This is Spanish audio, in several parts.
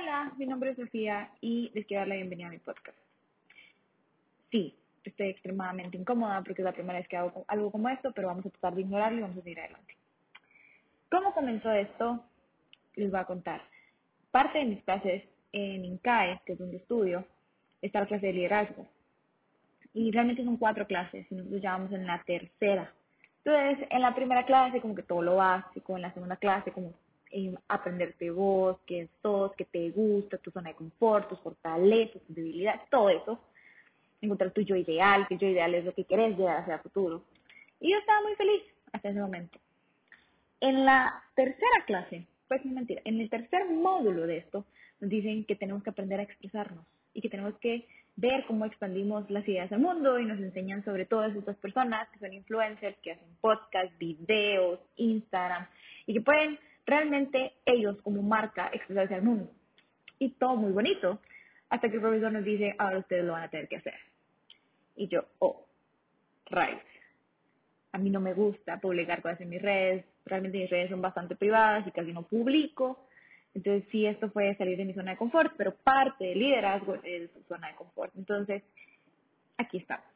Hola, mi nombre es Sofía y les quiero dar la bienvenida a mi podcast. Sí, estoy extremadamente incómoda porque es la primera vez que hago algo como esto, pero vamos a tratar de ignorarlo y vamos a seguir adelante. ¿Cómo comenzó esto? Les voy a contar. Parte de mis clases en INCAE, que es donde estudio, está la clase de liderazgo. Y realmente son cuatro clases y nosotros ya vamos en la tercera. Entonces, en la primera clase como que todo lo básico, en la segunda clase como aprenderte vos, qué sos, qué te gusta, tu zona de confort, tus fortalezas, tus debilidades, todo eso. Encontrar tu yo ideal, que yo ideal es lo que querés llegar hacia el futuro. Y yo estaba muy feliz hasta ese momento. En la tercera clase, pues es mentira, en el tercer módulo de esto, nos dicen que tenemos que aprender a expresarnos y que tenemos que ver cómo expandimos las ideas al mundo y nos enseñan sobre todas estas personas que son influencers, que hacen podcasts, videos, Instagram y que pueden realmente ellos como marca expresarse al mundo. Y todo muy bonito, hasta que el profesor nos dice, ahora ustedes lo van a tener que hacer. Y yo, oh, right. A mí no me gusta publicar cosas en mis redes, realmente mis redes son bastante privadas y casi no publico. Entonces sí, esto fue salir de mi zona de confort, pero parte del liderazgo es su zona de confort. Entonces, aquí estamos.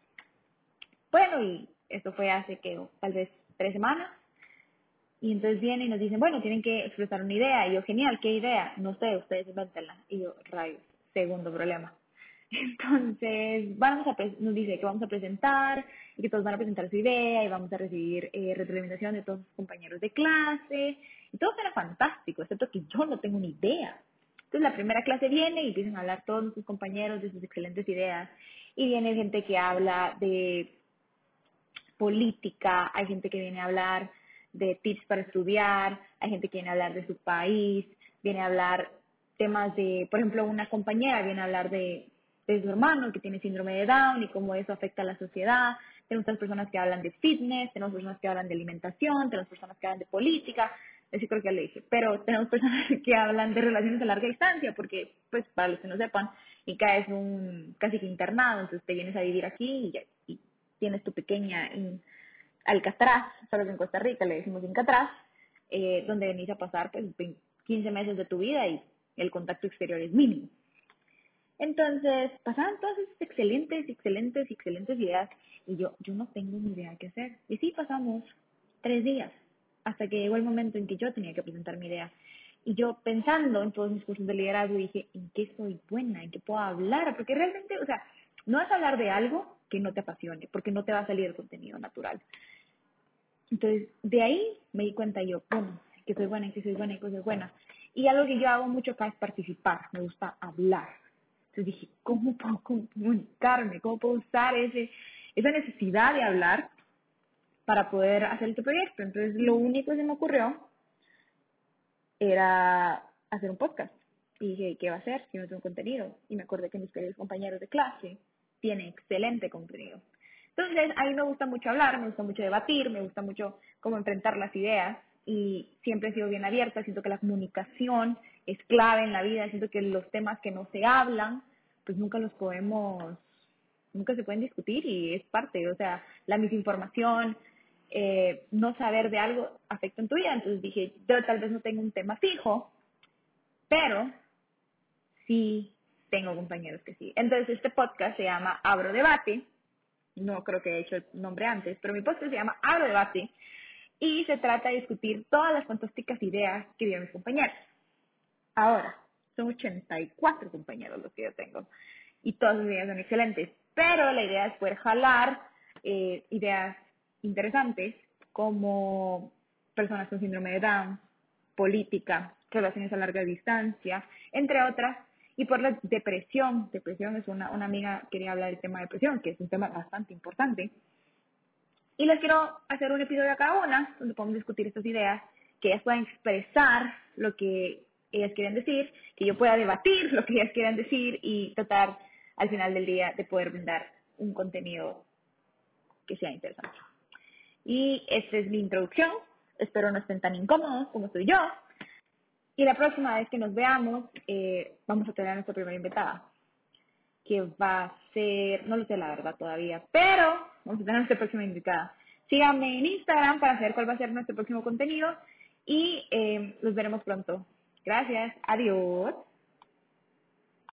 Bueno, y esto fue hace que tal vez tres semanas. Y entonces vienen y nos dicen, bueno, tienen que expresar una idea. Y yo, genial, ¿qué idea? No sé, ustedes inventenla. Y yo, rayos, segundo problema. Entonces, vamos a nos dice que vamos a presentar y que todos van a presentar su idea y vamos a recibir eh, retroalimentación de todos sus compañeros de clase. Y todo será fantástico, excepto que yo no tengo ni idea. Entonces, la primera clase viene y empiezan a hablar todos sus compañeros de sus excelentes ideas. Y viene gente que habla de política, hay gente que viene a hablar de tips para estudiar, hay gente que viene a hablar de su país, viene a hablar temas de, por ejemplo, una compañera viene a hablar de, de su hermano que tiene síndrome de Down y cómo eso afecta a la sociedad. Tenemos otras personas que hablan de fitness, tenemos personas que hablan de alimentación, tenemos personas que hablan de política, eso creo que ya le dije, pero tenemos personas que hablan de relaciones a larga distancia, porque, pues, para los que no sepan, ICA es un casi que internado, entonces te vienes a vivir aquí y, y tienes tu pequeña Alcatraz, sabes en Costa Rica le decimos Alcatraz, eh, donde venís a pasar pues 15 meses de tu vida y el contacto exterior es mínimo. Entonces, pasaban todas esas excelentes, excelentes, excelentes ideas y yo, yo no tengo ni idea qué hacer. Y sí, pasamos tres días hasta que llegó el momento en que yo tenía que presentar mi idea. Y yo pensando en todos mis cursos de liderazgo dije, ¿en qué soy buena? ¿En qué puedo hablar? Porque realmente, o sea, no es hablar de algo que no te apasione, porque no te va a salir el contenido natural. Entonces, de ahí me di cuenta yo, bueno, que soy buena, que soy buena, que soy buena. Y algo que yo hago mucho acá es participar, me gusta hablar. Entonces dije, ¿cómo puedo comunicarme? ¿Cómo puedo usar ese, esa necesidad de hablar para poder hacer este proyecto? Entonces, lo único que se me ocurrió era hacer un podcast. Y dije, ¿qué va a hacer si no tengo contenido? Y me acordé que mis compañeros de clase tienen excelente contenido. Entonces, a mí me gusta mucho hablar, me gusta mucho debatir, me gusta mucho cómo enfrentar las ideas y siempre he sido bien abierta, siento que la comunicación es clave en la vida, siento que los temas que no se hablan, pues nunca los podemos, nunca se pueden discutir y es parte, o sea, la misinformación, eh, no saber de algo afecta en tu vida, entonces dije, yo tal vez no tengo un tema fijo, pero sí tengo compañeros que sí. Entonces este podcast se llama Abro Debate, no creo que he hecho el nombre antes, pero mi podcast se llama Abro Debate y se trata de discutir todas las fantásticas ideas que vienen mis compañeros. Ahora, son 84 compañeros los que yo tengo y todas sus ideas son excelentes, pero la idea es poder jalar eh, ideas interesantes como personas con síndrome de Down, política, relaciones a larga distancia, entre otras, y por la depresión, depresión es una, una amiga quería hablar del tema de depresión, que es un tema bastante importante. Y les quiero hacer un episodio a cada una, donde podemos discutir estas ideas, que ellas puedan expresar lo que ellas quieren decir, que yo pueda debatir lo que ellas quieran decir y tratar al final del día de poder brindar un contenido que sea interesante. Y esta es mi introducción. Espero no estén tan incómodos como estoy yo. Y la próxima vez que nos veamos, eh, vamos a tener a nuestra primera invitada, que va a ser, no lo sé la verdad todavía, pero vamos a tener a nuestra próxima invitada. Síganme en Instagram para saber cuál va a ser nuestro próximo contenido y eh, los veremos pronto. Gracias, adiós.